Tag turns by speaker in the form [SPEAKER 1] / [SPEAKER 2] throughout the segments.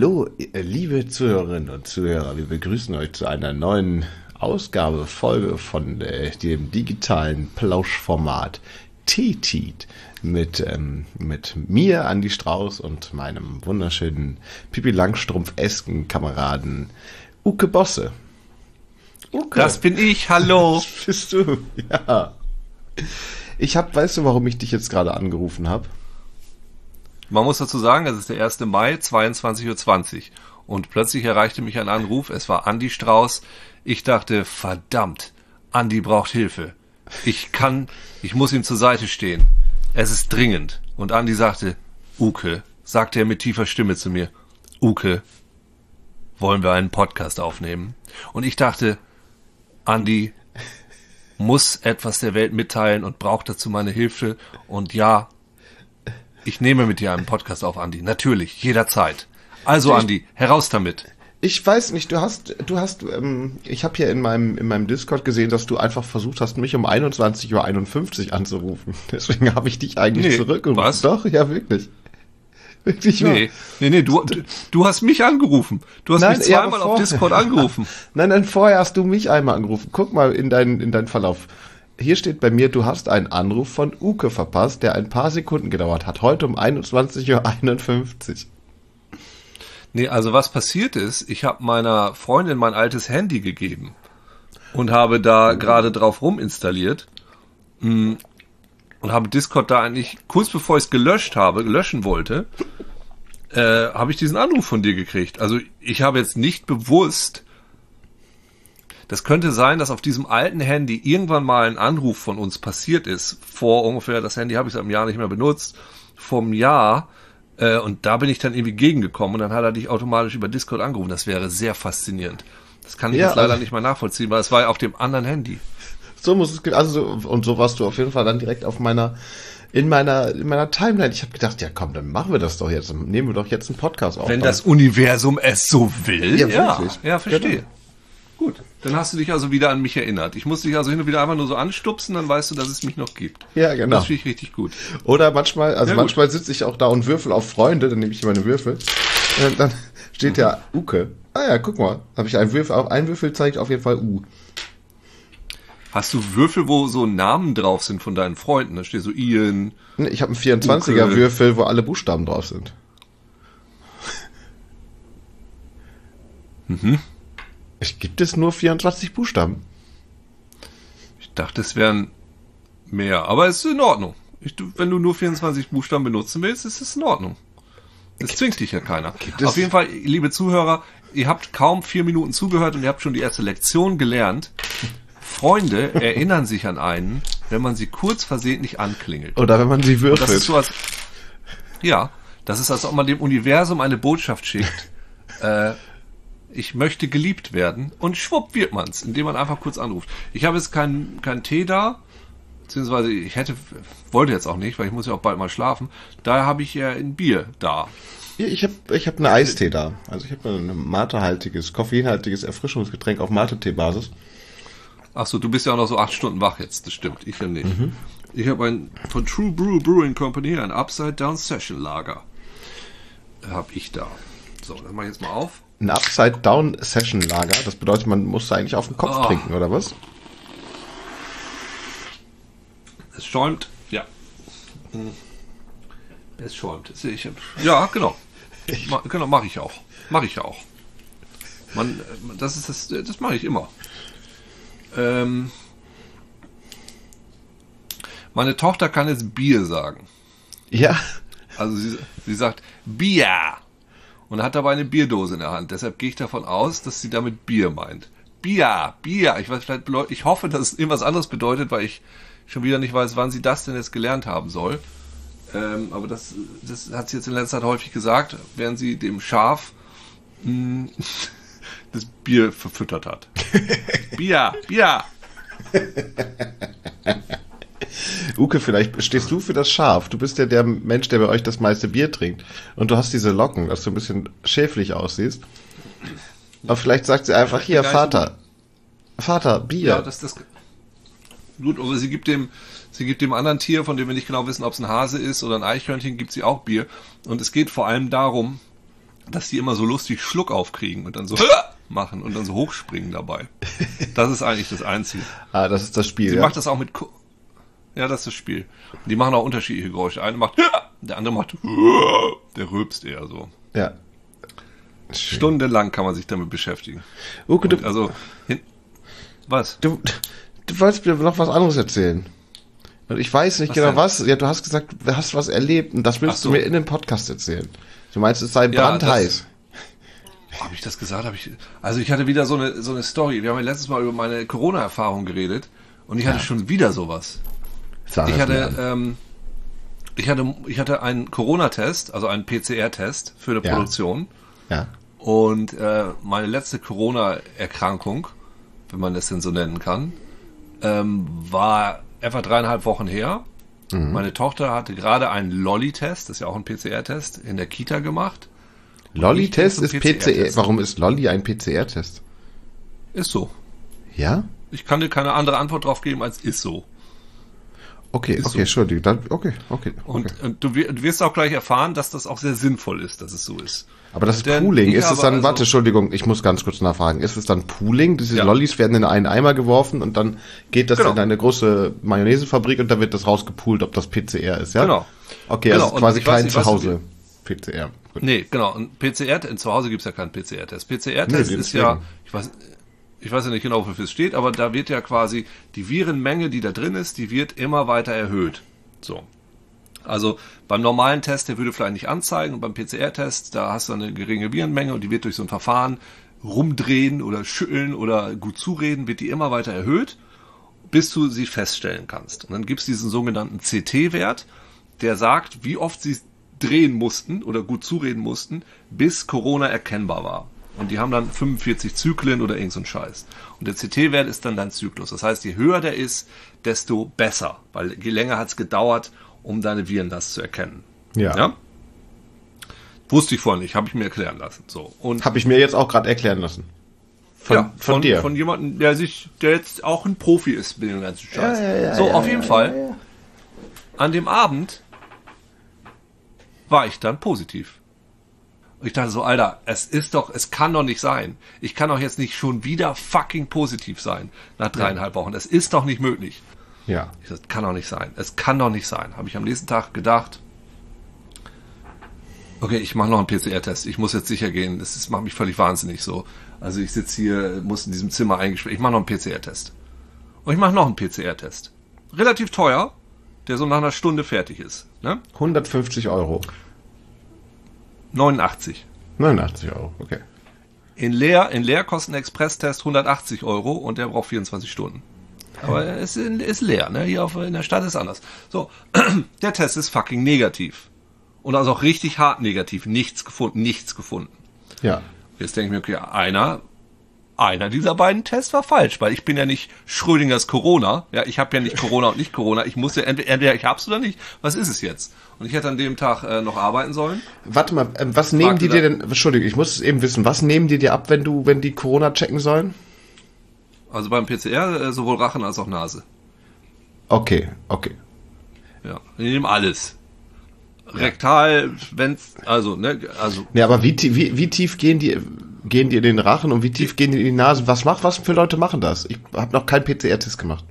[SPEAKER 1] Hallo, liebe Zuhörerinnen und Zuhörer, wir begrüßen euch zu einer neuen Ausgabe, Folge von äh, dem digitalen Plauschformat T-Teat mit, ähm, mit mir, Andi Strauß und meinem wunderschönen Pipi Langstrumpf-esken Kameraden Uke Bosse.
[SPEAKER 2] Uke. Das bin ich, hallo.
[SPEAKER 1] Das bist du, ja. Ich hab, weißt du, warum ich dich jetzt gerade angerufen habe?
[SPEAKER 2] Man muss dazu sagen, es ist der 1. Mai, 22.20 Uhr. Und plötzlich erreichte mich ein Anruf. Es war Andi Strauß. Ich dachte, verdammt, Andi braucht Hilfe. Ich kann, ich muss ihm zur Seite stehen. Es ist dringend. Und Andi sagte, Uke, sagte er mit tiefer Stimme zu mir, Uke, wollen wir einen Podcast aufnehmen? Und ich dachte, Andi muss etwas der Welt mitteilen und braucht dazu meine Hilfe. Und ja, ich nehme mit dir einen Podcast auf, Andi. Natürlich, jederzeit. Also, Andi, heraus damit.
[SPEAKER 1] Ich weiß nicht, du hast, du hast, ähm, ich habe hier in meinem, in meinem Discord gesehen, dass du einfach versucht hast, mich um 21.51 Uhr anzurufen. Deswegen habe ich dich eigentlich nee, zurückgerufen.
[SPEAKER 2] Was?
[SPEAKER 1] Doch, ja, wirklich.
[SPEAKER 2] Wirklich nee, nee, nee, du, du hast mich angerufen. Du hast nein, mich zweimal auf Discord angerufen.
[SPEAKER 1] nein, nein, vorher hast du mich einmal angerufen. Guck mal in deinen, in deinen Verlauf hier steht bei mir, du hast einen Anruf von Uke verpasst, der ein paar Sekunden gedauert hat. Heute um 21.51 Uhr.
[SPEAKER 2] Nee, also was passiert ist, ich habe meiner Freundin mein altes Handy gegeben und habe da gerade drauf ruminstalliert mm, und habe Discord da eigentlich kurz bevor ich es gelöscht habe, löschen wollte, äh, habe ich diesen Anruf von dir gekriegt. Also ich habe jetzt nicht bewusst das könnte sein, dass auf diesem alten Handy irgendwann mal ein Anruf von uns passiert ist. Vor ungefähr, das Handy habe ich seit einem Jahr nicht mehr benutzt, vom Jahr. Äh, und da bin ich dann irgendwie gegengekommen und dann hat er dich automatisch über Discord angerufen. Das wäre sehr faszinierend. Das kann ich ja, jetzt leider also, nicht mal nachvollziehen, weil es war ja auf dem anderen Handy.
[SPEAKER 1] So muss es, also, und so warst du auf jeden Fall dann direkt auf meiner, in meiner, in meiner Timeline. Ich habe gedacht, ja komm, dann machen wir das doch jetzt. Nehmen wir doch jetzt einen Podcast auf.
[SPEAKER 2] Wenn das Universum es so will.
[SPEAKER 1] Ja.
[SPEAKER 2] Ja, ja verstehe. Genau. Gut, dann hast du dich also wieder an mich erinnert. Ich muss dich also hin und wieder einfach nur so anstupsen, dann weißt du, dass es mich noch gibt.
[SPEAKER 1] Ja, genau.
[SPEAKER 2] Das finde ich richtig gut.
[SPEAKER 1] Oder manchmal, also ja, manchmal sitze ich auch da und würfel auf Freunde, dann nehme ich meine Würfel. Und dann steht mhm. ja Uke. Ah ja, guck mal, habe ich einen Würfel, auch ein Würfel zeigt auf jeden Fall U.
[SPEAKER 2] Hast du Würfel, wo so Namen drauf sind von deinen Freunden? Da steht so Ian.
[SPEAKER 1] Ich habe einen 24er Uke. Würfel, wo alle Buchstaben drauf sind. Mhm. Gibt es nur 24 Buchstaben?
[SPEAKER 2] Ich dachte, es wären mehr, aber es ist in Ordnung. Ich, wenn du nur 24 Buchstaben benutzen willst, ist es in Ordnung. Das zwingt dich ja keiner. Auf jeden Fall, liebe Zuhörer, ihr habt kaum vier Minuten zugehört und ihr habt schon die erste Lektion gelernt. Freunde erinnern sich an einen, wenn man sie kurz versehentlich anklingelt.
[SPEAKER 1] Oder wenn man sie würfelt.
[SPEAKER 2] Das ist so als, ja, das ist, als ob man dem Universum eine Botschaft schickt. äh, ich möchte geliebt werden und schwupp wird man's, indem man einfach kurz anruft. Ich habe jetzt keinen kein Tee da, beziehungsweise ich hätte, wollte jetzt auch nicht, weil ich muss ja auch bald mal schlafen. Daher habe ich ja ein Bier da.
[SPEAKER 1] Ich habe ich hab eine Eistee da. Also ich habe ein matehaltiges, koffeinhaltiges Erfrischungsgetränk auf Mate-Tee-Basis.
[SPEAKER 2] Achso, du bist ja auch noch so acht Stunden wach jetzt, das stimmt. Ich ja nicht. Mhm. Ich habe ein von True Brew Brewing Company ein Upside Down Session Lager. Habe ich da. So, dann mache ich jetzt mal auf
[SPEAKER 1] ein Upside-Down-Session-Lager. Das bedeutet, man muss eigentlich auf den Kopf oh. trinken, oder was?
[SPEAKER 2] Es schäumt, ja. Hm. Es schäumt. Ich, ja, genau. Ma, genau, mache ich auch. Mache ich auch. Man, das ist das, das mache ich immer. Ähm, meine Tochter kann jetzt Bier sagen.
[SPEAKER 1] Ja.
[SPEAKER 2] Also sie, sie sagt Bier und hat dabei eine Bierdose in der Hand. Deshalb gehe ich davon aus, dass sie damit Bier meint. Bier, Bier. Ich weiß vielleicht, ich hoffe, dass es irgendwas anderes bedeutet, weil ich schon wieder nicht weiß, wann sie das denn jetzt gelernt haben soll. Ähm, aber das, das hat sie jetzt in letzter Zeit häufig gesagt, während sie dem Schaf mh, hm, das Bier verfüttert hat. Bier, Bier.
[SPEAKER 1] Uke, vielleicht stehst du für das Schaf. Du bist ja der Mensch, der bei euch das meiste Bier trinkt. Und du hast diese Locken, dass du ein bisschen schäflich aussiehst. Aber vielleicht sagt sie einfach, hier, Vater. Vater, Bier.
[SPEAKER 2] Ja, das, das, gut, aber sie gibt dem, sie gibt dem anderen Tier, von dem wir nicht genau wissen, ob es ein Hase ist oder ein Eichhörnchen, gibt sie auch Bier. Und es geht vor allem darum, dass die immer so lustig Schluck aufkriegen und dann so machen und dann so hochspringen dabei. Das ist eigentlich das Einzige.
[SPEAKER 1] Ah, das ist das Spiel.
[SPEAKER 2] Sie
[SPEAKER 1] ja.
[SPEAKER 2] macht das auch mit. Ko ja, das ist das Spiel. Und die machen auch unterschiedliche Geräusche. Eine macht, der andere macht, der rülpst eher so.
[SPEAKER 1] ja.
[SPEAKER 2] Stundenlang kann man sich damit beschäftigen. Und
[SPEAKER 1] du,
[SPEAKER 2] also, hin, was?
[SPEAKER 1] du, du wolltest mir noch was anderes erzählen. Und ich weiß nicht
[SPEAKER 2] Was
[SPEAKER 1] genau
[SPEAKER 2] denn?
[SPEAKER 1] was. Ja, du hast gesagt, du hast was erlebt und das willst
[SPEAKER 2] so.
[SPEAKER 1] du mir in dem Podcast erzählen. Du meinst, es sei
[SPEAKER 2] Ja,
[SPEAKER 1] brandheiß.
[SPEAKER 2] Habe ich das gesagt? Hab ich, also ich hatte wieder so eine, so eine Story. Wir haben ja letztes Mal über meine Corona-Erfahrung geredet und ich hatte schon wieder sowas.
[SPEAKER 1] Sag
[SPEAKER 2] Ich hatte, ähm, ich hatte, ich hatte einen Corona-Test, also einen PCR-Test für eine
[SPEAKER 1] Ja.
[SPEAKER 2] Produktion.
[SPEAKER 1] ja.
[SPEAKER 2] Und äh, meine letzte Corona-Erkrankung, wenn man das denn so nennen kann, ähm, war etwa dreieinhalb Wochen her.
[SPEAKER 1] Mhm.
[SPEAKER 2] Meine Tochter hatte gerade einen Lolli-Test, das ist ja auch ein PCR-Test, in der Kita gemacht.
[SPEAKER 1] Lolli-Test ist PCR.
[SPEAKER 2] PCR-Test.
[SPEAKER 1] Warum ist Lolli ein PCR-Test?
[SPEAKER 2] Ist so.
[SPEAKER 1] Ja?
[SPEAKER 2] Ich kann dir keine andere Antwort drauf geben als ist so.
[SPEAKER 1] Okay,
[SPEAKER 2] Ist
[SPEAKER 1] okay,
[SPEAKER 2] so.
[SPEAKER 1] Entschuldigung. Dann, okay, okay,
[SPEAKER 2] Und,
[SPEAKER 1] okay.
[SPEAKER 2] und du, wir- du wirst auch gleich erfahren, dass das auch sehr sinnvoll ist, dass es so ist.
[SPEAKER 1] Aber das ist
[SPEAKER 2] Denn
[SPEAKER 1] Pooling. Ist es dann,
[SPEAKER 2] also-
[SPEAKER 1] warte, Entschuldigung, ich muss ganz kurz nachfragen. Ist es dann Pooling? Diese
[SPEAKER 2] Ja.
[SPEAKER 1] Lollis werden in einen Eimer geworfen und dann geht das
[SPEAKER 2] Genau.
[SPEAKER 1] in eine große Mayonnaisefabrik und da wird das rausgepoolt, ob das PCR ist, ja?
[SPEAKER 2] Genau.
[SPEAKER 1] Okay,
[SPEAKER 2] Genau,
[SPEAKER 1] also
[SPEAKER 2] und
[SPEAKER 1] quasi
[SPEAKER 2] weiß nicht, was
[SPEAKER 1] Zuhause PCR. Gut.
[SPEAKER 2] Nee, genau. Und PCR, zu Hause gibt's ja keinen PCR-Test.
[SPEAKER 1] Nee,
[SPEAKER 2] PCR-Test
[SPEAKER 1] deswegen.
[SPEAKER 2] ist ja, ich weiß, ich weiß ja nicht genau, wofür es steht, aber da wird ja quasi die Virenmenge, die da drin ist, die wird immer weiter erhöht. So. Also beim normalen Test, der würde vielleicht nicht anzeigen, und beim PCR-Test, da hast du eine geringe Virenmenge und die wird durch so ein Verfahren rumdrehen oder schütteln oder gut zureden, wird die immer weiter erhöht, bis du sie feststellen kannst. Und dann gibt's diesen sogenannten CT-Wert, der sagt, wie oft sie drehen mussten oder gut zureden mussten, bis Corona erkennbar war. Und die haben dann 45 Zyklen oder irgend so ein Scheiß. Und der CT-Wert ist dann dein Zyklus. Das heißt, je höher der ist, desto besser. Weil je länger hat's gedauert, um deine Virenlast zu erkennen.
[SPEAKER 1] Ja.
[SPEAKER 2] ja? Wusste ich vorher nicht, habe ich mir erklären lassen. So. Und
[SPEAKER 1] Habe ich mir jetzt auch gerade erklären lassen. Von,
[SPEAKER 2] ja,
[SPEAKER 1] von, dir.
[SPEAKER 2] Von jemandem, der sich, der jetzt auch ein Profi ist mit dem ganzen Scheiß.
[SPEAKER 1] Ja, ja,
[SPEAKER 2] so, auf jeden Fall. An dem Abend war ich dann positiv. Und ich dachte so, Alter, es ist doch, es kann doch nicht sein. Ich kann doch jetzt nicht schon wieder fucking positiv sein nach dreieinhalb Wochen. Es ist doch nicht möglich.
[SPEAKER 1] ja.
[SPEAKER 2] Ich dachte, kann doch nicht sein. Es kann doch nicht sein. Habe ich am nächsten Tag gedacht, okay, ich mache noch einen PCR-Test. Ich muss jetzt sicher gehen. Das ist, macht mich völlig wahnsinnig so. Also ich sitze hier, muss in diesem Zimmer eingesperrt. Ich mache noch einen PCR-Test. Und ich mache noch einen PCR-Test. Relativ teuer, der so nach einer Stunde fertig ist. Ne?
[SPEAKER 1] 150 Euro.
[SPEAKER 2] 89.
[SPEAKER 1] 89 Euro, okay.
[SPEAKER 2] In leer, in leer kostet ein Express-Test 180 Euro und der braucht 24 Stunden. Aber es ist, ist leer, ne? Hier auf, in der Stadt ist anders. So, der Test ist fucking negativ. Und also auch richtig hart negativ. Nichts gefunden, nichts gefunden.
[SPEAKER 1] Ja.
[SPEAKER 2] Jetzt denke ich mir, okay, einer, einer dieser beiden Tests war falsch, weil ich bin ja nicht Schrödingers Corona. Ja, ich habe ja nicht Corona und nicht Corona. Ich muss ja entweder, entweder ich hab's oder nicht. Was ist es jetzt? Und ich hätte an dem Tag äh, noch arbeiten sollen.
[SPEAKER 1] Warte mal, ähm, was nehmen die dir denn, Entschuldigung, ich muss es eben wissen, was nehmen die dir ab, wenn du, wenn die Corona checken sollen?
[SPEAKER 2] Also beim PCR äh, sowohl Rachen als auch Nase.
[SPEAKER 1] Okay, okay.
[SPEAKER 2] Ja, wir nehmen alles. Rektal, wenn's, also, ne, also,
[SPEAKER 1] Ja, aber wie, wie, wie tief gehen die, gehen die in den Rachen und wie tief gehen die in die Nase? Was macht, was für Leute machen das? Ich habe noch keinen PCR-Test gemacht.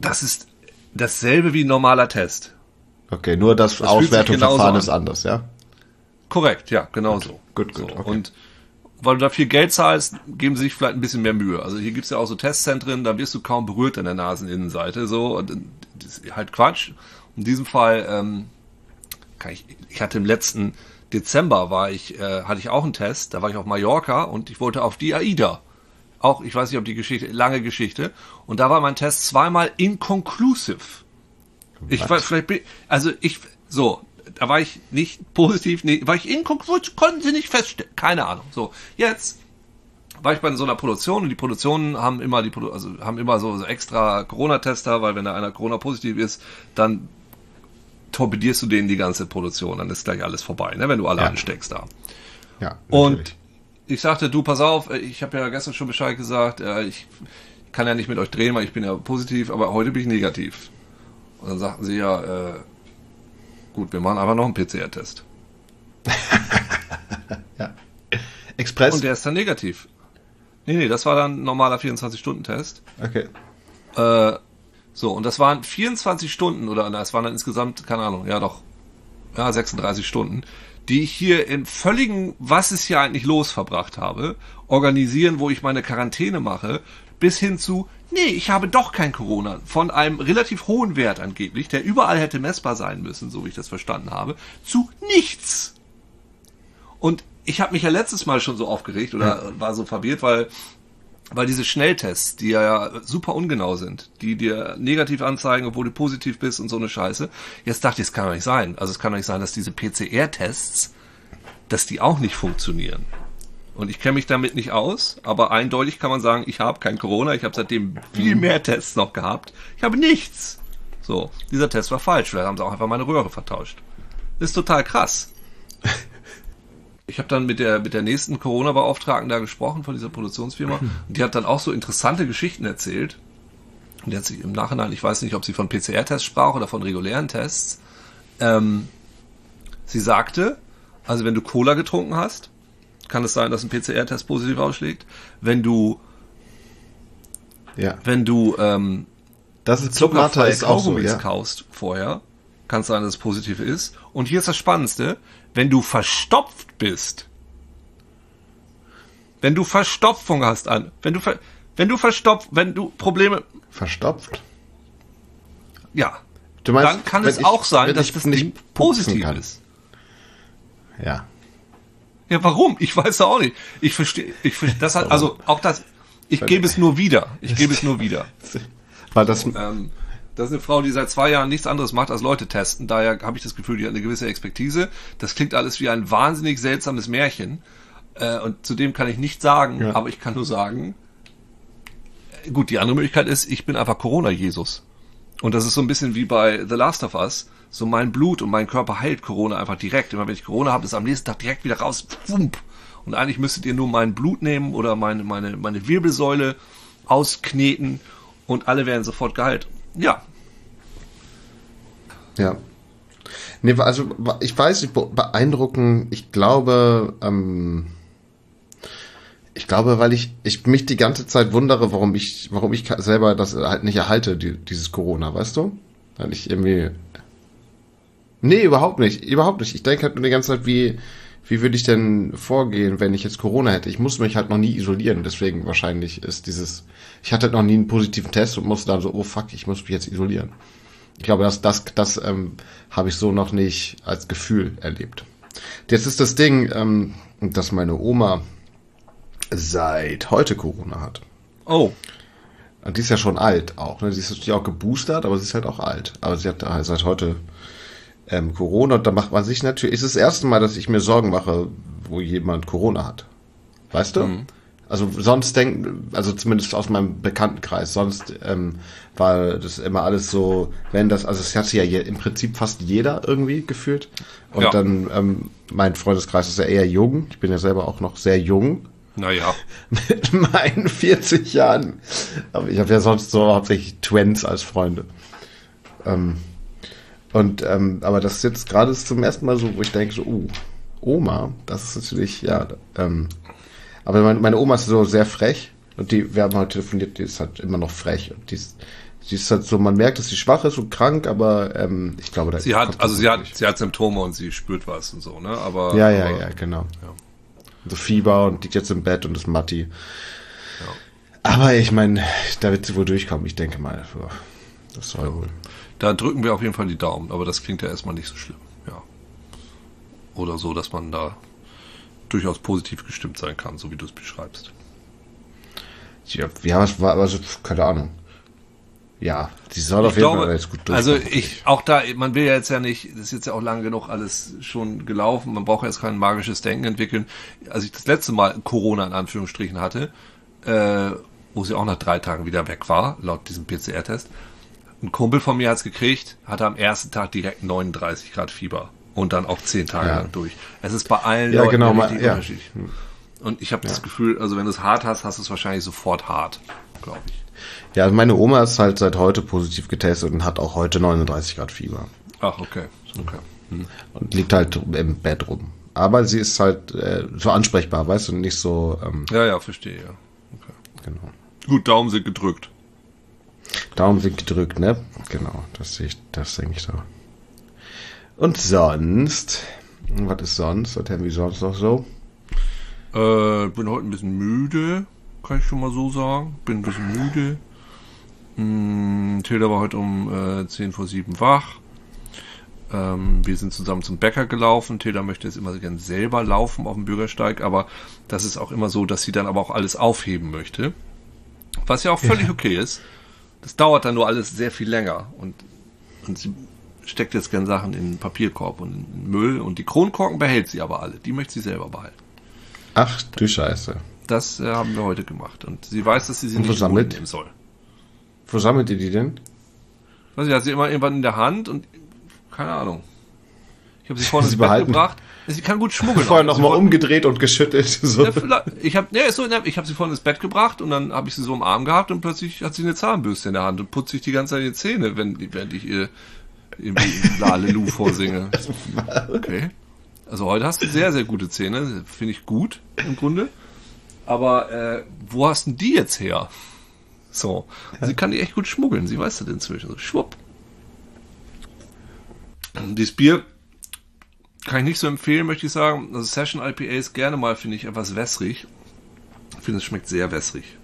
[SPEAKER 2] das ist dasselbe wie ein normaler Test.
[SPEAKER 1] Okay, nur das,
[SPEAKER 2] sich
[SPEAKER 1] Auswertungsverfahren ist anders, ja?
[SPEAKER 2] Korrekt, ja, genau so.
[SPEAKER 1] gut, gut,
[SPEAKER 2] So,
[SPEAKER 1] okay.
[SPEAKER 2] Und weil du da viel Geld zahlst, geben sie sich vielleicht ein bisschen mehr Mühe. Also hier gibt's ja auch so Testzentren, da wirst du kaum berührt an der Naseninnenseite. So, und das ist halt Quatsch. In diesem Fall, ähm, kann ich, ich hatte im letzten Dezember war ich, äh, hatte ich auch einen Test, da war ich auf Mallorca und ich wollte auf die AIDA. Auch, ich weiß nicht, ob die Geschichte, lange Geschichte. Und da war mein Test zweimal inconclusive. Ich
[SPEAKER 1] Was?
[SPEAKER 2] war vielleicht, bin- also ich, so, da war ich nicht positiv, nee, war ich inkonklusiv, konnten sie nicht feststellen. Keine Ahnung. So, jetzt war ich bei so einer Produktion und die Produktionen haben immer die, also haben immer so, so extra Corona-Tester, weil wenn da einer Corona-positiv ist, dann torpedierst du denen die ganze Produktion, dann ist gleich alles vorbei, ne, wenn du alle
[SPEAKER 1] Ja.
[SPEAKER 2] ansteckst da.
[SPEAKER 1] Ja.
[SPEAKER 2] Und
[SPEAKER 1] natürlich.
[SPEAKER 2] ich sagte, du, pass auf, äh, ich habe ja gestern schon Bescheid gesagt, äh, ich kann ja nicht mit euch drehen, weil ich bin ja positiv, aber heute bin ich negativ. Und dann sagten sie ja, äh, gut, wir machen einfach noch einen PCR-Test.
[SPEAKER 1] Express?
[SPEAKER 2] Und der ist dann negativ. Nee, nee, das war dann ein normaler 24-Stunden-Test.
[SPEAKER 1] okay.
[SPEAKER 2] Äh, so, und das waren 24 Stunden, oder na, es waren dann insgesamt, keine Ahnung, ja doch, ja, 36 Stunden, die ich hier in völligen, was ist hier eigentlich los, verbracht habe, organisieren, wo ich meine Quarantäne mache, bis hin zu, nee, ich habe doch kein Corona, von einem relativ hohen Wert angeblich, der überall hätte messbar sein müssen, so wie ich das verstanden habe, zu nichts. Und ich habe mich ja letztes Mal schon so aufgeregt oder war so verwirrt, weil weil diese Schnelltests, die ja super ungenau sind, die dir negativ anzeigen, obwohl du positiv bist und so eine Scheiße. Jetzt dachte ich, es kann doch nicht sein. Also es kann doch nicht sein, dass diese PCR-Tests, dass die auch nicht funktionieren. Und ich kenne mich damit nicht aus, aber eindeutig kann man sagen, ich habe kein Corona, ich habe seitdem viel mehr Tests noch gehabt. Ich habe nichts. So, dieser Test war falsch. Vielleicht haben sie auch einfach meine Röhre vertauscht. ist total krass. Ich habe dann mit der, mit der nächsten Corona-Beauftragten da gesprochen von dieser Produktionsfirma und die hat dann auch so interessante Geschichten erzählt. Und die hat sich im Nachhinein, ich weiß nicht, ob sie von PCR-Tests sprach oder von regulären Tests. Ähm, sie sagte, also wenn du Cola getrunken hast, kann es sein, dass ein PCR-Test positiv ausschlägt. Wenn du,
[SPEAKER 1] Ja.
[SPEAKER 2] wenn du ähm,
[SPEAKER 1] Das ist
[SPEAKER 2] zuckerfreie
[SPEAKER 1] ist auch so, ja.
[SPEAKER 2] kaust vorher, kann es sein, dass es positiv ist. Und hier ist das Spannendste, wenn du verstopft bist, wenn du Verstopfung hast an, wenn du ver, wenn du verstopft, wenn du Probleme,
[SPEAKER 1] Verstopft.
[SPEAKER 2] ja,
[SPEAKER 1] Du meinst,
[SPEAKER 2] dann kann es
[SPEAKER 1] ich-
[SPEAKER 2] auch sein, dass das
[SPEAKER 1] nicht
[SPEAKER 2] positiv
[SPEAKER 1] kann.
[SPEAKER 2] ist.
[SPEAKER 1] Ja.
[SPEAKER 2] Ja, warum? Ich weiß auch nicht. Ich verstehe, ich verstehe, das hat, also auch das, ich gebe es nur wieder. Ich gebe es nur wieder.
[SPEAKER 1] Weil das,
[SPEAKER 2] Ähm, das ist eine Frau, die seit zwei Jahren nichts anderes macht als Leute testen. Daher habe ich das Gefühl, die hat eine gewisse Expertise. Das klingt alles wie ein wahnsinnig seltsames Märchen. Äh, und zu dem kann ich nichts sagen,
[SPEAKER 1] Ja.
[SPEAKER 2] aber ich kann nur sagen, äh, gut, die andere Möglichkeit ist, ich bin einfach Corona-Jesus. Und das ist so ein bisschen wie bei The Last of Us. So mein Blut und mein Körper heilt Corona einfach direkt. Immer wenn ich Corona habe, ist am nächsten Tag direkt wieder raus. Und eigentlich müsstet ihr nur mein Blut nehmen oder meine, meine, meine Wirbelsäule auskneten und alle werden sofort geheilt. Ja,
[SPEAKER 1] ja. Nee, also ich weiß nicht, beeindruckend, ich glaube, ähm, ich glaube, weil ich, ich mich die ganze Zeit wundere, warum ich, warum ich selber das halt nicht erhalte, die, dieses Corona, weißt du? Weil ich irgendwie. Nee, überhaupt nicht. Überhaupt nicht. Ich denke halt nur die ganze Zeit, wie, wie würde ich denn vorgehen, wenn ich jetzt Corona hätte? Ich muss mich halt noch nie isolieren, deswegen wahrscheinlich ist dieses, ich hatte halt noch nie einen positiven Test und musste dann so, oh fuck, ich muss mich jetzt isolieren. Ich glaube, das, das, das ähm, habe ich so noch nicht als Gefühl erlebt. Jetzt ist das Ding, ähm, dass meine Oma seit heute Corona hat.
[SPEAKER 2] Oh,
[SPEAKER 1] Und die ist ja schon alt auch. Ne? Sie ist natürlich auch geboostert, aber sie ist halt auch alt. Aber sie hat halt seit heute ähm, Corona und da macht man sich natürlich. Ist das erste Mal, dass ich mir Sorgen mache, wo jemand Corona hat. Weißt du? Also sonst denken, also zumindest aus meinem Bekanntenkreis, sonst ähm, war das immer alles so, wenn das, also es hatte ja je, im Prinzip fast jeder irgendwie gefühlt. Und
[SPEAKER 2] Ja.
[SPEAKER 1] dann, ähm, mein Freundeskreis ist ja eher jung. Ich bin ja selber auch noch sehr jung
[SPEAKER 2] naja.
[SPEAKER 1] mit meinen 40 Jahren. Aber ich habe ja sonst so hauptsächlich Twins als Freunde. Ähm, und ähm, aber das ist jetzt gerade zum ersten Mal so, wo ich denke so, uh, Oma, das ist natürlich ja. Ähm, aber meine, meine Oma ist so sehr frech und die, wir haben heute telefoniert, die ist halt immer noch frech und die ist, die ist halt so, man merkt, dass sie schwach ist und krank, aber ähm, ich glaube, da
[SPEAKER 2] Sie hat, also sie hat, sie hat Symptome und sie spürt was und so, ne? Aber
[SPEAKER 1] Ja, ja,
[SPEAKER 2] aber,
[SPEAKER 1] ja, genau.
[SPEAKER 2] Ja.
[SPEAKER 1] So Fieber und liegt jetzt im Bett und ist Matti. Aber ich meine, da wird sie wohl durchkommen, ich denke mal. Ja, Das soll wohl.
[SPEAKER 2] Da drücken wir auf jeden Fall die Daumen, aber das klingt ja erstmal nicht so schlimm, ja. Oder so, dass man da durchaus positiv gestimmt sein kann, so wie du es beschreibst.
[SPEAKER 1] Ja, ja was war, also, keine Ahnung. Ja, die soll auf
[SPEAKER 2] Ich
[SPEAKER 1] jeden
[SPEAKER 2] glaube,
[SPEAKER 1] Fall jetzt gut
[SPEAKER 2] also
[SPEAKER 1] durchkommen.
[SPEAKER 2] ich, auch da, man will ja jetzt ja nicht, das ist jetzt ja auch lange genug alles schon gelaufen, man braucht jetzt kein magisches Denken entwickeln. Als ich das letzte Mal Corona in Anführungsstrichen hatte, äh, wo sie auch nach drei Tagen wieder weg war, laut diesem PCR-Test, ein Kumpel von mir hat's gekriegt, hatte am ersten Tag direkt 39 Grad Fieber und dann auch zehn Tage
[SPEAKER 1] Ja.
[SPEAKER 2] lang durch. Es ist bei allen
[SPEAKER 1] Ja,
[SPEAKER 2] Leuten
[SPEAKER 1] genau, mal-
[SPEAKER 2] richtig
[SPEAKER 1] ja.
[SPEAKER 2] unterschiedlich. Und ich habe das Gefühl, also wenn du es hart hast, hast du es wahrscheinlich sofort hart, glaube ich.
[SPEAKER 1] Ja, also meine Oma ist halt seit heute positiv getestet und hat auch heute 39 Grad Fieber.
[SPEAKER 2] Ach, okay. okay. Hm.
[SPEAKER 1] Und liegt halt im Bett rum. Aber sie ist halt äh, so ansprechbar, weißt du, nicht so. Ähm,
[SPEAKER 2] Ja, ja, verstehe, ja. Okay.
[SPEAKER 1] genau.
[SPEAKER 2] Gut, Daumen sind gedrückt.
[SPEAKER 1] Daumen sind gedrückt, ne? Genau, das sehe ich, das denke ich so. Und sonst, was ist sonst? Was haben wir sonst noch so?
[SPEAKER 2] Äh, bin heute ein bisschen müde, kann ich schon mal so sagen. Bin ein bisschen müde. Hm, Tilda war heute um äh, 10 vor 7 wach. Ähm, wir sind zusammen zum Bäcker gelaufen. Tilda möchte jetzt immer gern selber laufen auf dem Bürgersteig, aber das ist auch immer so, dass sie dann aber auch alles aufheben möchte. Was ja auch völlig okay ist. Das dauert dann nur alles sehr viel länger und, und sie steckt jetzt gern Sachen in den Papierkorb und in den Müll und die Kronkorken behält sie aber alle. Die möchte sie selber behalten.
[SPEAKER 1] Ach du Scheiße.
[SPEAKER 2] Das äh, haben wir heute gemacht. Und sie weiß, dass sie sie
[SPEAKER 1] Und
[SPEAKER 2] nicht
[SPEAKER 1] versammelt?
[SPEAKER 2] mitnehmen soll.
[SPEAKER 1] Wo sammelt ihr die denn?
[SPEAKER 2] Weiß ich, hat sie immer irgendwann in der Hand und keine Ahnung. Ich habe sie vorne ins Bett
[SPEAKER 1] behalten?
[SPEAKER 2] gebracht. Sie kann gut schmuggeln.
[SPEAKER 1] Vorher nochmal
[SPEAKER 2] wollte-
[SPEAKER 1] umgedreht und geschüttelt. So.
[SPEAKER 2] Ja, ich habe ist so, ich habe sie vorne ins Bett gebracht und dann habe ich sie so im Arm gehabt und plötzlich hat sie eine Zahnbürste in der Hand und putzt sich die ganze Zeit die Zähne, wenn, während ich ihr irgendwie Lalelu vorsinge. Okay. Also heute hast du sehr, sehr gute Zähne. Finde ich gut im Grunde. Aber äh, wo hast denn die jetzt her? So. Sie kann die echt gut schmuggeln. Sie weiß das inzwischen. So, schwupp. Dieses Bier kann ich nicht so empfehlen, möchte ich sagen. Also Session IPAs gerne mal, finde ich, etwas wässrig. Ich finde, es schmeckt sehr wässrig.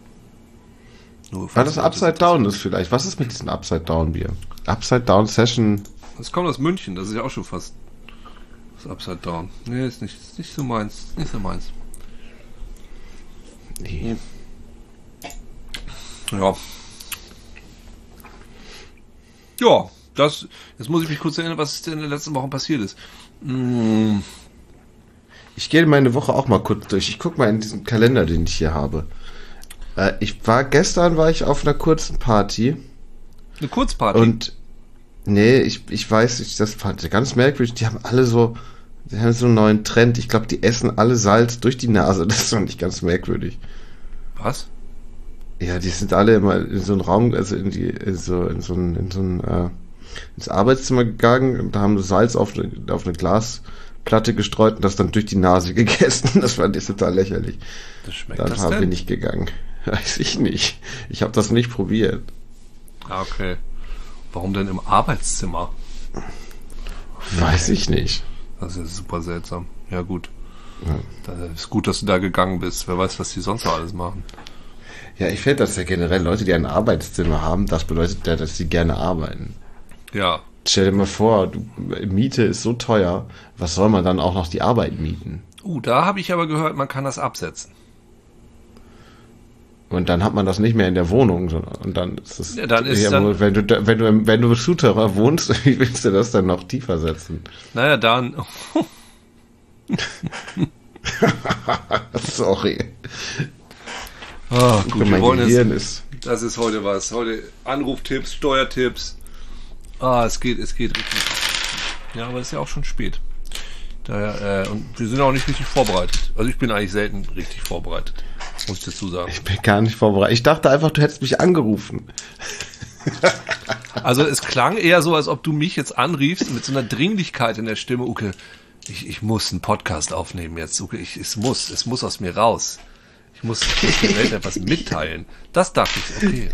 [SPEAKER 2] Nur
[SPEAKER 1] Weil das Upside Down ist vielleicht. Was ist mit diesem Upside Down Bier? Upside Down Session.
[SPEAKER 2] Das kommt aus München, das ist ja auch schon fast das Upside Down. Nee, ist nicht, ist nicht so meins. Ist nicht so meins.
[SPEAKER 1] Nee.
[SPEAKER 2] Ja. Ja, das. Jetzt muss ich mich kurz erinnern, was in den letzten Wochen passiert ist. Mm,
[SPEAKER 1] Ich gehe meine Woche auch mal kurz durch. Ich guck mal in diesen Kalender, den ich hier habe. Äh, ich war gestern war ich auf einer kurzen Party
[SPEAKER 2] eine Kurzparty.
[SPEAKER 1] und nee, ich, ich weiß, ich, das fand ich ganz merkwürdig. Die haben alle so, die haben so einen neuen Trend. Ich glaube, die essen alle Salz durch die Nase. Das fand ich ganz merkwürdig.
[SPEAKER 2] was?
[SPEAKER 1] Ja, die sind alle immer in so einen Raum, also in die, in so, in so ein, in so ein, äh, ins Arbeitszimmer gegangen und da haben sie Salz auf eine, auf eine Glasplatte gestreut und das dann durch die Nase gegessen. Das fand ich total lächerlich.
[SPEAKER 2] Das schmeckt
[SPEAKER 1] Dann
[SPEAKER 2] das
[SPEAKER 1] bin
[SPEAKER 2] denn?
[SPEAKER 1] ich gegangen. Weiß ich nicht. Ich habe das nicht probiert.
[SPEAKER 2] Ah, okay. Warum denn im Arbeitszimmer?
[SPEAKER 1] Weiß ich nicht.
[SPEAKER 2] Das ist super seltsam. Ja, gut.
[SPEAKER 1] Ja.
[SPEAKER 2] Das ist gut, dass du da gegangen bist. Wer weiß, was die sonst noch alles machen.
[SPEAKER 1] Ja, ich finde das ja generell Leute, die ein Arbeitszimmer haben, das bedeutet ja, dass sie gerne arbeiten.
[SPEAKER 2] Ja.
[SPEAKER 1] Stell dir mal vor, du, Miete ist so teuer, was soll man dann auch noch die Arbeit mieten?
[SPEAKER 2] Uh, da habe ich aber gehört, man kann das absetzen.
[SPEAKER 1] Und dann hat man das nicht mehr in der Wohnung, sondern und dann ist es
[SPEAKER 2] Ja, dann ist
[SPEAKER 1] ja,
[SPEAKER 2] dann-
[SPEAKER 1] wenn du wenn du im- wenn du im Souterrain wohnst, wie willst du das dann noch tiefer setzen?
[SPEAKER 2] Naja, dann.
[SPEAKER 1] Sorry.
[SPEAKER 2] Ah, gut, wir
[SPEAKER 1] mein
[SPEAKER 2] wollen jetzt,
[SPEAKER 1] Gehirn ist
[SPEAKER 2] Das ist heute was. Heute Anruftipps, Steuertipps. Ah, es geht, es geht richtig. Ja, aber es ist ja auch schon spät. Daher, äh, und wir sind auch nicht richtig vorbereitet. Also ich bin eigentlich selten richtig vorbereitet. Muss ich dazu sagen.
[SPEAKER 1] ich bin gar nicht vorbereitet. Ich dachte einfach, du hättest mich angerufen.
[SPEAKER 2] Also es klang eher so, als ob du mich jetzt anriefst mit so einer Dringlichkeit in der Stimme. Uke, ich, ich muss einen Podcast aufnehmen jetzt. Uke, ich, es muss, es muss aus mir raus. Ich muss, ich muss der Welt etwas mitteilen. Das dachte ich, okay.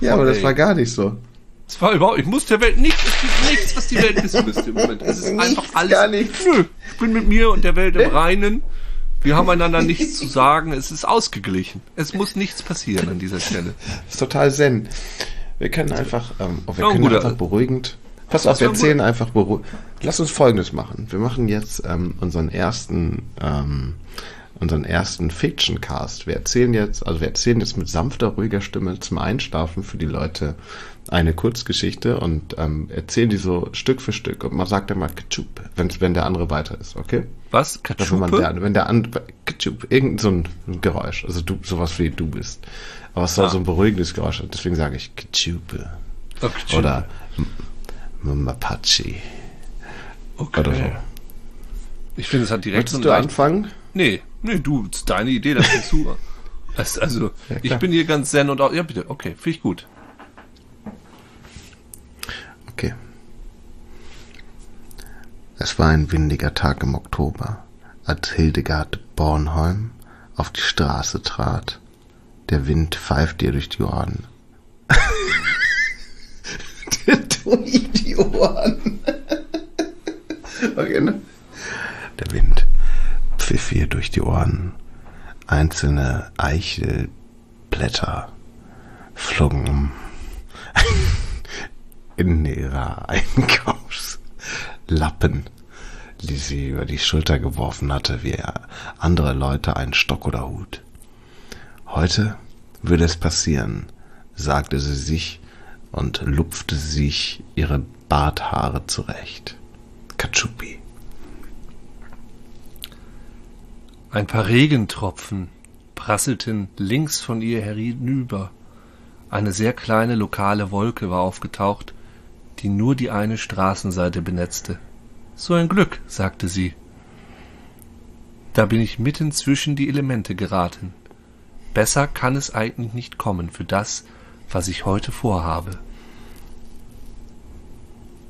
[SPEAKER 1] Ja, aber das war gar nicht so.
[SPEAKER 2] Es war überhaupt, ich muss der Welt nichts, es gibt nichts, was die Welt wissen müsste im Moment. Es ist
[SPEAKER 1] Nichts,
[SPEAKER 2] einfach alles.
[SPEAKER 1] gar nichts.
[SPEAKER 2] Nö, ich bin mit mir und der Welt im Reinen. Wir haben einander nichts zu sagen. Es ist ausgeglichen. Es muss nichts passieren an dieser Stelle.
[SPEAKER 1] Das ist total zen. Wir können einfach, ähm, oh, wir können
[SPEAKER 2] gut,
[SPEAKER 1] einfach beruhigend. Pass auf, wir
[SPEAKER 2] gut.
[SPEAKER 1] erzählen einfach beruhigend. Lass uns Folgendes machen. Wir machen jetzt ähm, unseren ersten, ähm, unseren ersten Fiction-Cast. Wir erzählen jetzt, also wir erzählen jetzt mit sanfter, ruhiger Stimme zum Einschlafen für die Leute eine Kurzgeschichte und ähm, erzählen die so Stück für Stück. Und man sagt dann mal Ketchup, wenn's, wenn der andere weiter ist, okay?
[SPEAKER 2] Was?
[SPEAKER 1] Also wenn, der, wenn der andere, Ketchup, irgend so ein Geräusch, also du, sowas wie du bist. Aber es soll
[SPEAKER 2] Ah.
[SPEAKER 1] so ein beruhigendes Geräusch sein, deswegen sage ich Ketchup.
[SPEAKER 2] Oh, Katschupe.
[SPEAKER 1] Oder M- M- Mapache.
[SPEAKER 2] okay.
[SPEAKER 1] oder so.
[SPEAKER 2] Ich finde, es hat direkt
[SPEAKER 1] Möchtest
[SPEAKER 2] so
[SPEAKER 1] du anfangen?
[SPEAKER 2] Nee, nee, du, ist deine Idee, das findest du. Also,
[SPEAKER 1] Ja,
[SPEAKER 2] ich bin hier ganz zen und auch, ja bitte, okay, finde ich gut.
[SPEAKER 1] Okay. Es war ein windiger Tag im Oktober. als Hildegard Bornholm auf die Straße trat. Der Wind pfeift ihr durch die Ohren. durch die Ohren. okay, ne? Der Wind pfiff ihr durch die Ohren. Einzelne Eichelblätter flogen um in ihrer Einkaufslappen, die sie über die Schulter geworfen hatte, wie andere Leute einen Stock oder Hut. Heute würde es passieren, sagte sie sich und lupfte sich ihre Barthaare zurecht. Katschupi.
[SPEAKER 2] Ein paar Regentropfen prasselten links von ihr herüber. Eine sehr kleine lokale Wolke war aufgetaucht, die nur die eine Straßenseite benetzte. So ein Glück, sagte sie. Da bin ich mitten zwischen die Elemente geraten. Besser kann es eigentlich nicht kommen für das, was ich heute vorhabe.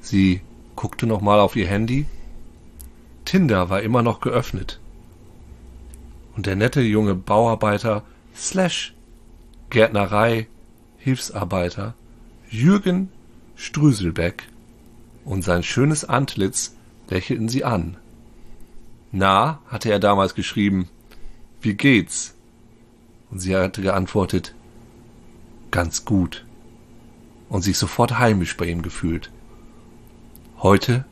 [SPEAKER 2] Sie guckte nochmal auf ihr Handy. Tinder war immer noch geöffnet und der nette junge Bauarbeiter slash Gärtnerei Hilfsarbeiter Jürgen Strüselbeck und sein schönes Antlitz lächelten sie an. Na, hatte er damals geschrieben, wie geht's? Und sie hatte geantwortet, ganz gut. Und sich sofort heimisch bei ihm gefühlt. Heute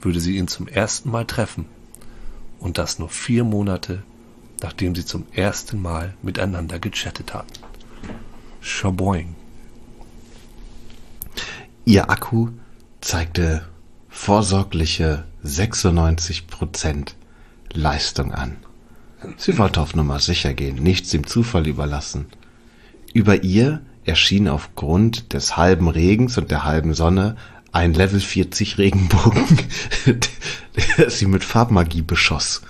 [SPEAKER 2] würde sie ihn zum ersten Mal treffen und das nur vier Monate, nachdem sie zum ersten Mal miteinander gechattet hatten. Schaboing.
[SPEAKER 1] Ihr Akku zeigte vorsorgliche 96% Leistung an. Sie wollte auf Nummer sicher gehen, nichts dem Zufall überlassen. Über ihr erschien aufgrund des halben Regens und der halben Sonne ein Level 40 Regenbogen, der sie mit Farbmagie beschoss.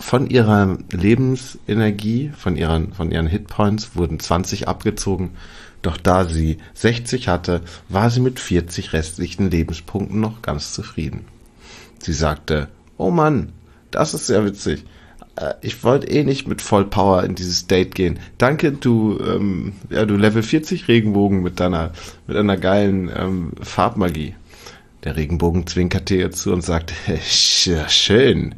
[SPEAKER 1] Von ihrer Lebensenergie, von ihren, von ihren Hitpoints wurden 20 abgezogen, doch da sie 60 hatte, war sie mit 40 restlichen Lebenspunkten noch ganz zufrieden. Sie sagte, oh Mann, das ist sehr witzig. Äh, ich wollte eh nicht mit Vollpower in dieses Date gehen. Danke, du, ähm, ja, du Level 40 Regenbogen mit deiner, mit einer geilen ähm, Farbmagie. Der Regenbogen zwinkerte ihr zu und sagte, schön.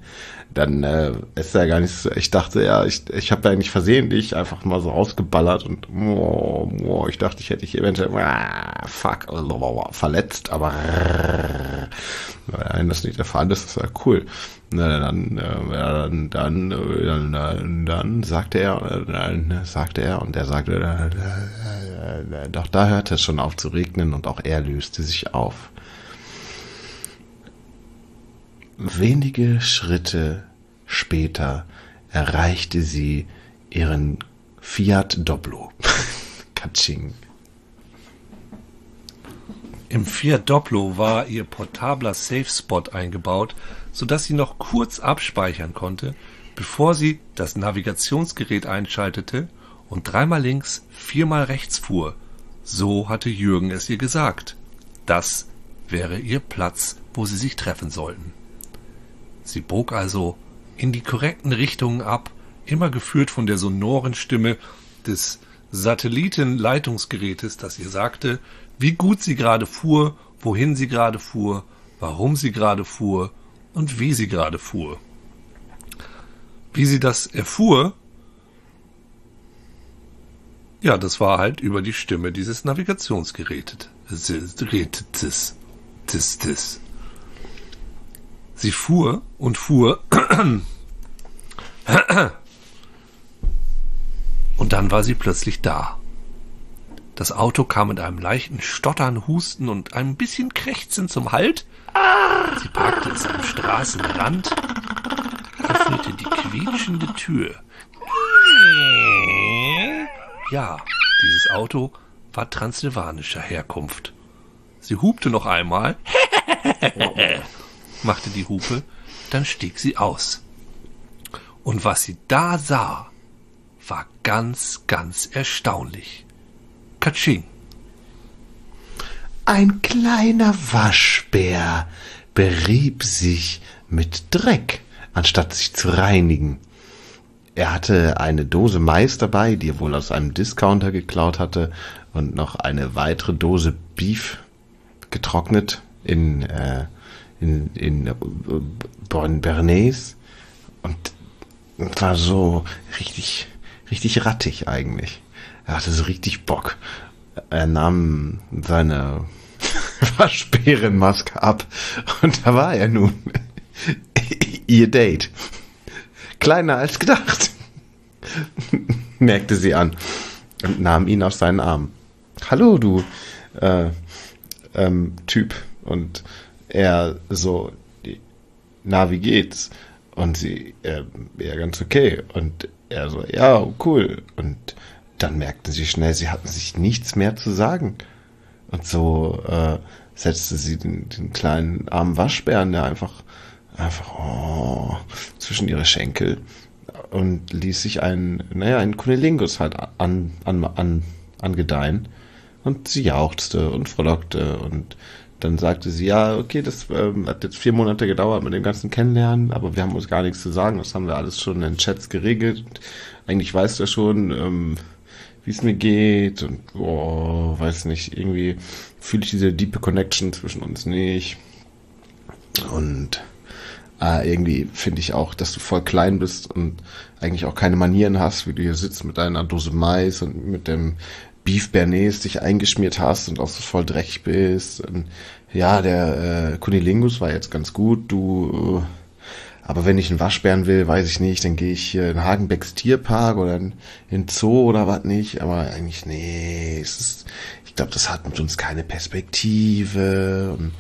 [SPEAKER 1] Dann äh, ist er gar nicht so, ich dachte ja, ich, ich habe ja eigentlich versehentlich einfach mal so ausgeballert und oh, oh, ich dachte, ich hätte dich eventuell ah, fuck, verletzt, aber nein, das ist nicht der Fall, das ist ja cool. Na, dann, äh, dann, dann, dann, dann, dann sagte er, dann sagte er und er sagte, äh, doch da hörte es schon auf zu regnen und auch er löste sich auf. Wenige Schritte später erreichte sie ihren Fiat Doblo. Katsching.
[SPEAKER 2] Im Fiat Doblo war ihr portabler Safe Spot eingebaut, sodass sie noch kurz abspeichern konnte, bevor sie das Navigationsgerät einschaltete und dreimal links, viermal rechts fuhr. So hatte Jürgen es ihr gesagt. Das wäre ihr Platz, wo sie sich treffen sollten. Sie bog also in die korrekten Richtungen ab, immer geführt von der sonoren Stimme des Satellitenleitungsgerätes, das ihr sagte, wie gut sie gerade fuhr, wohin sie gerade fuhr, warum sie gerade fuhr und wie sie gerade fuhr. Wie sie das erfuhr, ja, das war halt über die Stimme dieses Navigationsgerätes. Sie fuhr und fuhr. Und dann war sie plötzlich da. Das Auto kam mit einem leichten Stottern, Husten und ein bisschen Krächzen zum Halt. Sie parkte es am Straßenrand, öffnete die quietschende Tür. Ja, dieses Auto war transsilvanischer Herkunft. Sie hupte noch einmal machte die Hupe, dann stieg sie aus. Und was sie da sah, war ganz, ganz erstaunlich. Katsching.
[SPEAKER 1] Ein kleiner Waschbär berieb sich mit Dreck, anstatt sich zu reinigen. Er hatte eine Dose Mais dabei, die er wohl aus einem Discounter geklaut hatte, und noch eine weitere Dose Beef getrocknet in, äh, in, in äh, Bernays und war so richtig, richtig rattig eigentlich. Er hatte so richtig Bock. Er nahm seine Waschbärenmaske ab und da war er nun. Ihr Date. Kleiner als gedacht. merkte sie an und nahm ihn auf seinen Arm. Hallo, du äh, ähm, Typ. Und er so, na, wie geht's? Und sie, äh, ja, ganz okay. Und er so, ja, cool. Und dann merkten sie schnell, sie hatten sich nichts mehr zu sagen. Und so äh, setzte sie den, den kleinen armen Waschbären, der einfach, einfach oh, zwischen ihre Schenkel und ließ sich ein, naja, ein Kunilingus halt an, an, an, angedeihen. Und sie jauchzte und frohlockte und dann sagte sie, ja, okay, das ähm, hat jetzt vier Monate gedauert mit dem ganzen Kennenlernen, aber wir haben uns gar nichts zu sagen. Das haben wir alles schon in Chats geregelt. Eigentlich weißt du schon, ähm, wie es mir geht und oh, weiß nicht, irgendwie fühle ich diese diepe Connection zwischen uns nicht. Und äh, irgendwie finde ich auch, dass du voll klein bist und eigentlich auch keine Manieren hast, wie du hier sitzt mit deiner Dose Mais und mit dem Beef Bernays dich eingeschmiert hast und auch so voll dreckig bist. Und ja, der äh, Kunilingus war jetzt ganz gut, du, äh, aber wenn ich einen Waschbären will, weiß ich nicht, dann gehe ich hier in Hagenbecks Tierpark oder in, in Zoo oder was nicht, aber eigentlich, nee, es ist, ich glaube, das hat mit uns keine Perspektive und,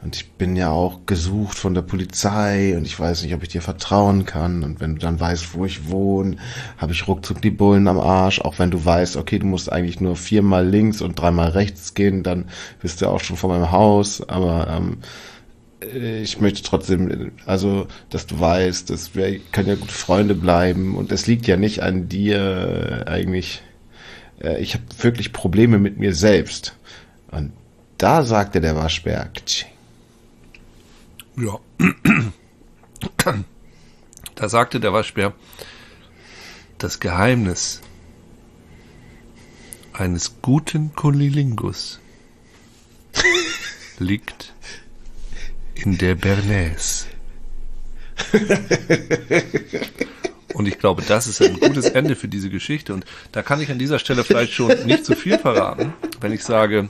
[SPEAKER 1] und ich bin ja auch gesucht von der Polizei und ich weiß nicht, ob ich dir vertrauen kann und wenn du dann weißt, wo ich wohne, habe ich ruckzuck die Bullen am Arsch, auch wenn du weißt, okay, du musst eigentlich nur viermal links und dreimal rechts gehen, dann bist du auch schon vor meinem Haus, aber ähm, ich möchte trotzdem, also, dass du weißt, dass wir können ja gute Freunde bleiben und es liegt ja nicht an dir eigentlich äh, ich habe wirklich Probleme mit mir selbst. Und da sagte der Waschbär,
[SPEAKER 2] ja. Da sagte der Waschbär, das Geheimnis eines guten Kunilingus liegt in der Bernays. Und ich glaube, das ist ein gutes Ende für diese Geschichte. Und da kann ich an dieser Stelle vielleicht schon nicht zu viel verraten, wenn ich sage,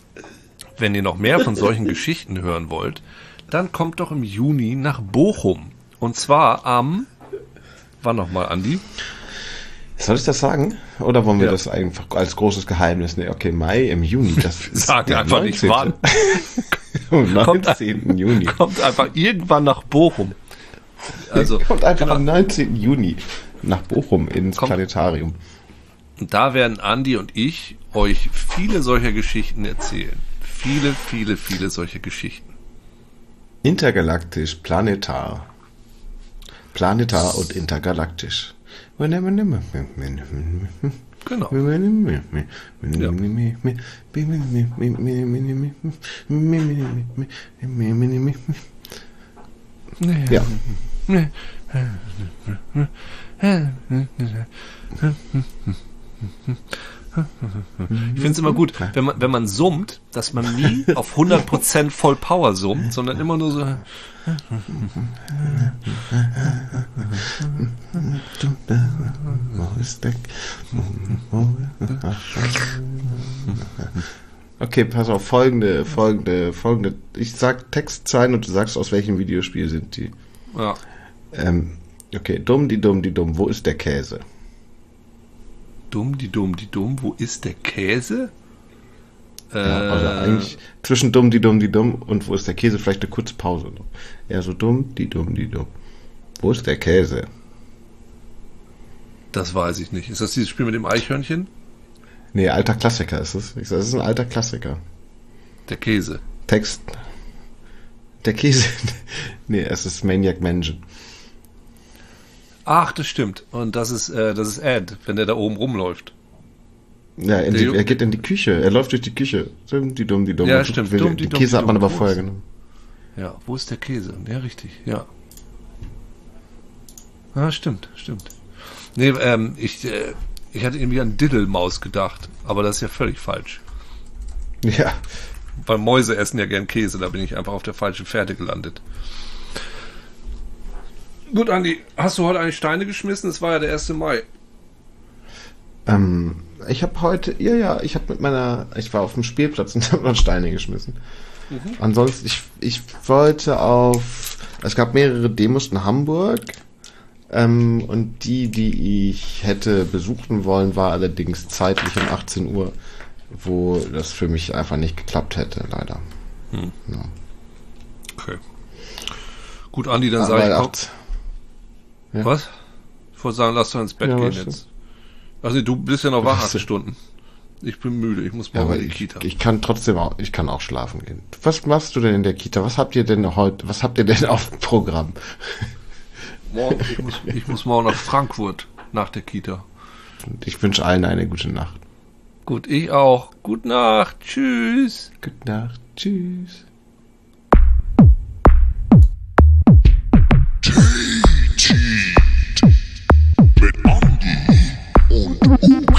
[SPEAKER 2] wenn ihr noch mehr von solchen Geschichten hören wollt, dann kommt doch im Juni nach Bochum. Und zwar am, wann nochmal, Andi?
[SPEAKER 1] Soll ich das sagen? Oder wollen wir ja. das einfach als großes Geheimnis? Nee, okay, Mai im Juni. Das
[SPEAKER 2] Sag einfach 19. nicht wann.
[SPEAKER 1] am 19. Kommt, Juni.
[SPEAKER 2] Kommt einfach irgendwann nach Bochum. Also,
[SPEAKER 1] kommt einfach am 19. Juni nach Bochum ins Komm. Planetarium.
[SPEAKER 2] Da werden Andi und ich euch viele solcher Geschichten erzählen. Viele, viele, viele solche Geschichten.
[SPEAKER 1] Intergalaktisch, planetar. Planetar und intergalaktisch. Genau. Ja. ja.
[SPEAKER 2] Ich finde es immer gut, wenn man, wenn man summt, dass man nie auf 100% voll Power summt, sondern immer nur so.
[SPEAKER 1] Okay, pass auf, folgende, folgende, folgende. Ich sag Textzeilen und du sagst, aus welchem Videospiel sind die.
[SPEAKER 2] Ja.
[SPEAKER 1] Ähm, Okay, dumm, die dumm, die dumm, wo ist der Käse?
[SPEAKER 2] Dumm, die dumm, die dumm, wo ist der Käse?
[SPEAKER 1] Ja, also äh, eigentlich zwischen dumm, die dumm, die dumm und wo ist der Käse vielleicht eine kurze Pause noch. Ja, so dumm, die dumm, die dumm. Wo ist der Käse?
[SPEAKER 2] Das weiß ich nicht. Ist das dieses Spiel mit dem Eichhörnchen?
[SPEAKER 1] Nee, alter Klassiker ist es. Das ist ein alter Klassiker.
[SPEAKER 2] Der Käse.
[SPEAKER 1] Text. Der Käse. nee, es ist Maniac Mansion.
[SPEAKER 2] Ach, das stimmt. Und das ist, äh, das ist Ed, wenn der da oben rumläuft.
[SPEAKER 1] Ja, die, er geht in die Küche. Er läuft durch die Küche. Die dumm, die
[SPEAKER 2] Ja, stimmt.
[SPEAKER 1] Dumm, die, die Käse hat man aber vorher genommen.
[SPEAKER 2] Ja, wo ist der Käse? Ja, richtig. Ja. Ja, stimmt, stimmt. Nee, ähm, ich, äh, ich hatte irgendwie an Diddelmaus gedacht, aber das ist ja völlig falsch.
[SPEAKER 1] Ja.
[SPEAKER 2] Weil Mäuse essen ja gern Käse, da bin ich einfach auf der falschen Pferde gelandet. Gut, Andi, hast du heute eigentlich Steine geschmissen? Es war ja der 1. Mai.
[SPEAKER 1] Ähm, ich habe heute, ja, ja, ich habe mit meiner, ich war auf dem Spielplatz und habe noch Steine geschmissen. Mhm. Ansonsten, ich, ich wollte auf, es gab mehrere Demos in Hamburg. Ähm, und die, die ich hätte besuchen wollen, war allerdings zeitlich um 18 Uhr, wo das für mich einfach nicht geklappt hätte, leider. Hm. Ja.
[SPEAKER 2] Okay. Gut, Andi, dann sage ich. Ja. Was? Ich wollte sagen, lass doch ins Bett ja, gehen jetzt. Also du bist ja noch wach acht Stunden. Ich bin müde, ich muss morgen ja, in die
[SPEAKER 1] ich,
[SPEAKER 2] Kita.
[SPEAKER 1] Ich kann trotzdem auch, ich kann auch schlafen gehen. Was machst du denn in der Kita? Was habt ihr denn heute, was habt ihr denn auf dem Programm?
[SPEAKER 2] Morgen, ich muss, ich muss morgen nach Frankfurt nach der Kita.
[SPEAKER 1] Ich wünsche allen eine gute Nacht.
[SPEAKER 2] Gut, ich auch. Gute Nacht. Tschüss.
[SPEAKER 1] Gute Nacht. Tschüss. Tschüss. Thank you.